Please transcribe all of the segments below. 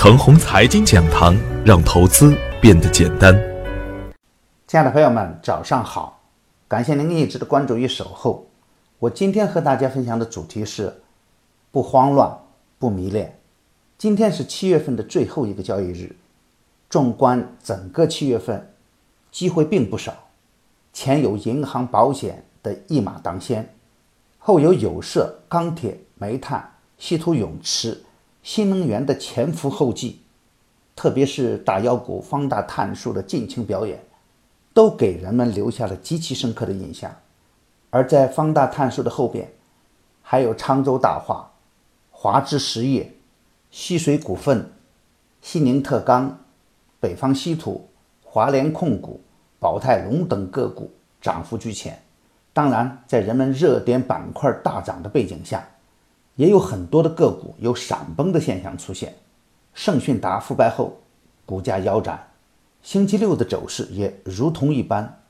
程红财经讲堂，让投资变得简单。亲爱的朋友们，早上好！感谢您一直的关注与守候。我今天和大家分享的主题是：不慌乱，不迷恋。今天是七月份的最后一个交易日。纵观整个七月份，机会并不少。前有银行、保险的一马当先，后有有色、钢铁、煤炭、稀土永磁。新能源的前赴后继，特别是大妖股方大碳素的尽情表演，都给人们留下了极其深刻的印象。而在方大碳素的后边，还有沧州大化、华芝实业、西水股份、西宁特钢、北方稀土、华联控股、宝泰隆等个股涨幅居前。当然，在人们热点板块大涨的背景下。也有很多的个股有闪崩的现象出现，盛讯达复牌后股价腰斩，星期六的走势也如同一般，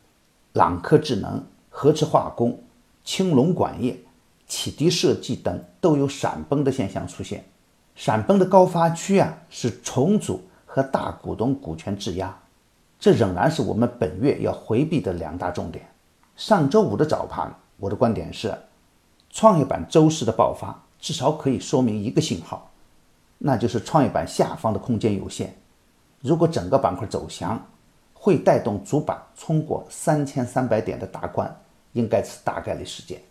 朗科智能、合驰化工、青龙管业、启迪设计等都有闪崩的现象出现。闪崩的高发区啊是重组和大股东股权质押，这仍然是我们本月要回避的两大重点。上周五的早盘，我的观点是，创业板周四的爆发。至少可以说明一个信号，那就是创业板下方的空间有限。如果整个板块走强，会带动主板冲过三千三百点的大关，应该是大概率事件。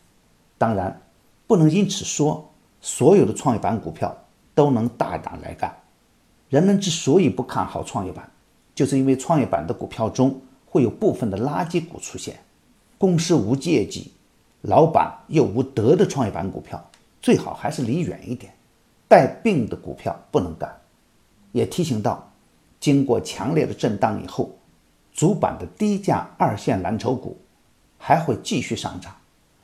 当然，不能因此说所有的创业板股票都能大胆来干。人们之所以不看好创业板，就是因为创业板的股票中会有部分的垃圾股出现，公司无业绩、老板又无德的创业板股票。最好还是离远一点，带病的股票不能干。也提醒到，经过强烈的震荡以后，主板的低价二线蓝筹股还会继续上涨。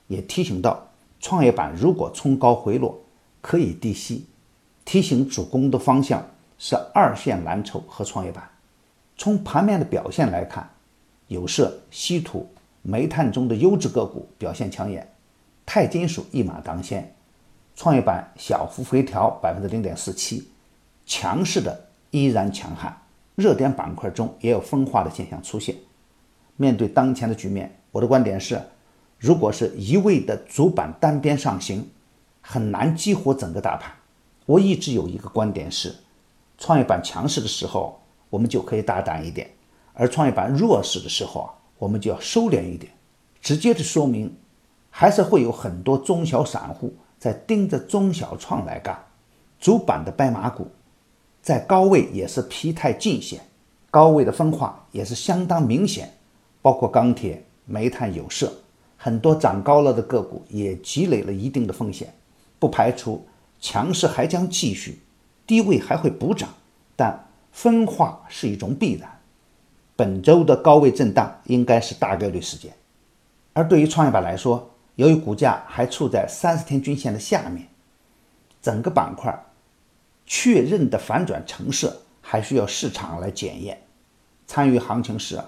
也提醒到，创业板如果冲高回落，可以低吸。提醒主攻的方向是二线蓝筹和创业板。从盘面的表现来看，有色、稀土、煤炭中的优质个股表现抢眼，钛金属一马当先。创业板小幅回调百分之零点四七，强势的依然强悍。热点板块中也有分化的现象出现。面对当前的局面，我的观点是，如果是一味的主板单边上行，很难激活整个大盘。我一直有一个观点是，创业板强势的时候，我们就可以大胆一点；而创业板弱势的时候啊，我们就要收敛一点。直接的说明，还是会有很多中小散户。在盯着中小创来干，主板的白马股在高位也是疲态尽显，高位的分化也是相当明显，包括钢铁、煤炭、有色，很多涨高了的个股也积累了一定的风险，不排除强势还将继续，低位还会补涨，但分化是一种必然。本周的高位震荡应该是大概率事件，而对于创业板来说。由于股价还处在三十天均线的下面，整个板块确认的反转成色还需要市场来检验。参与行情时，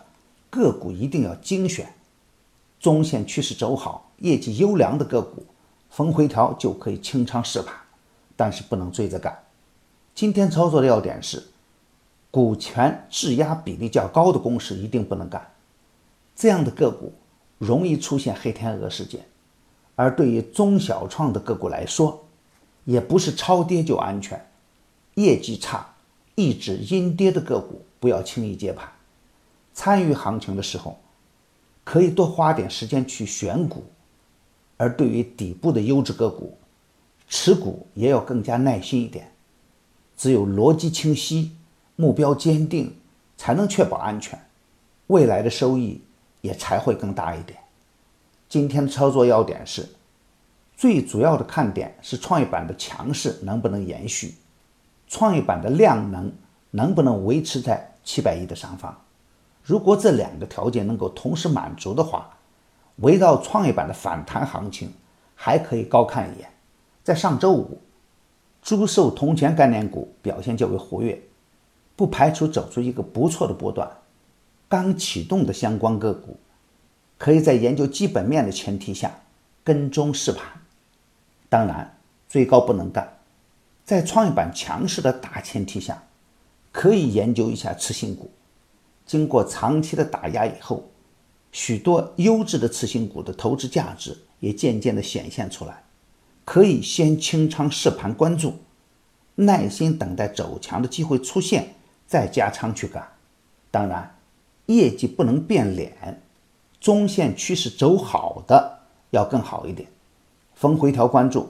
个股一定要精选，中线趋势走好、业绩优良的个股，逢回调就可以清仓试盘，但是不能追着干。今天操作的要点是，股权质押比例较高的公司一定不能干，这样的个股容易出现黑天鹅事件。而对于中小创的个股来说，也不是超跌就安全，业绩差、一直阴跌的个股不要轻易接盘。参与行情的时候，可以多花点时间去选股；而对于底部的优质个股，持股也要更加耐心一点。只有逻辑清晰、目标坚定，才能确保安全，未来的收益也才会更大一点。今天的操作要点是，最主要的看点是创业板的强势能不能延续，创业板的量能能不能维持在七百亿的上方。如果这两个条件能够同时满足的话，围绕创业板的反弹行情还可以高看一眼。在上周五，猪寿铜钱概念股表现较为活跃，不排除走出一个不错的波段。刚启动的相关个股。可以在研究基本面的前提下跟踪试盘，当然最高不能干。在创业板强势的大前提下，可以研究一下次新股。经过长期的打压以后，许多优质的次新股的投资价值也渐渐的显现出来。可以先清仓试盘关注，耐心等待走强的机会出现，再加仓去干。当然，业绩不能变脸，中线趋势走好的要更好一点。逢回调关注，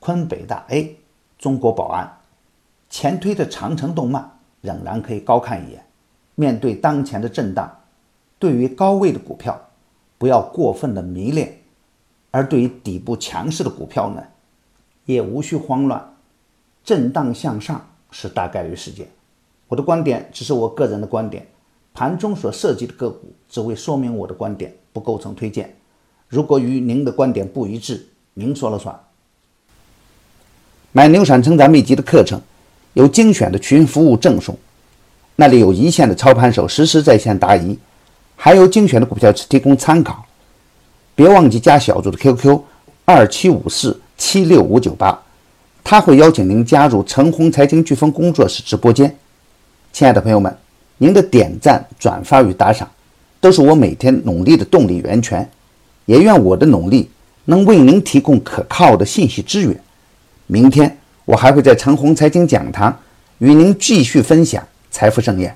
昆北大 A、中国宝安，前推的长城动漫仍然可以高看一眼。面对当前的震荡，对于高位的股票，不要过分的迷恋。而对于底部强势的股票呢，也无需慌乱，震荡向上是大概率事件。我的观点只是我个人的观点，盘中所涉及的个股只为说明我的观点，不构成推荐。如果与您的观点不一致，您说了算。买牛产成长秘籍的课程，有精选的群服务赠送，那里有一线的操盘手实时在线答疑，还有精选的股票提供参考。别忘记加小组的 QQ，二七五四七六五九八，他会邀请您加入陈红财经飓风工作室直播间。亲爱的朋友们，您的点赞、转发与打赏，都是我每天努力的动力源泉。也愿我的努力能为您提供可靠的信息资源。明天我还会在陈红财经讲堂与您继续分享财富盛宴。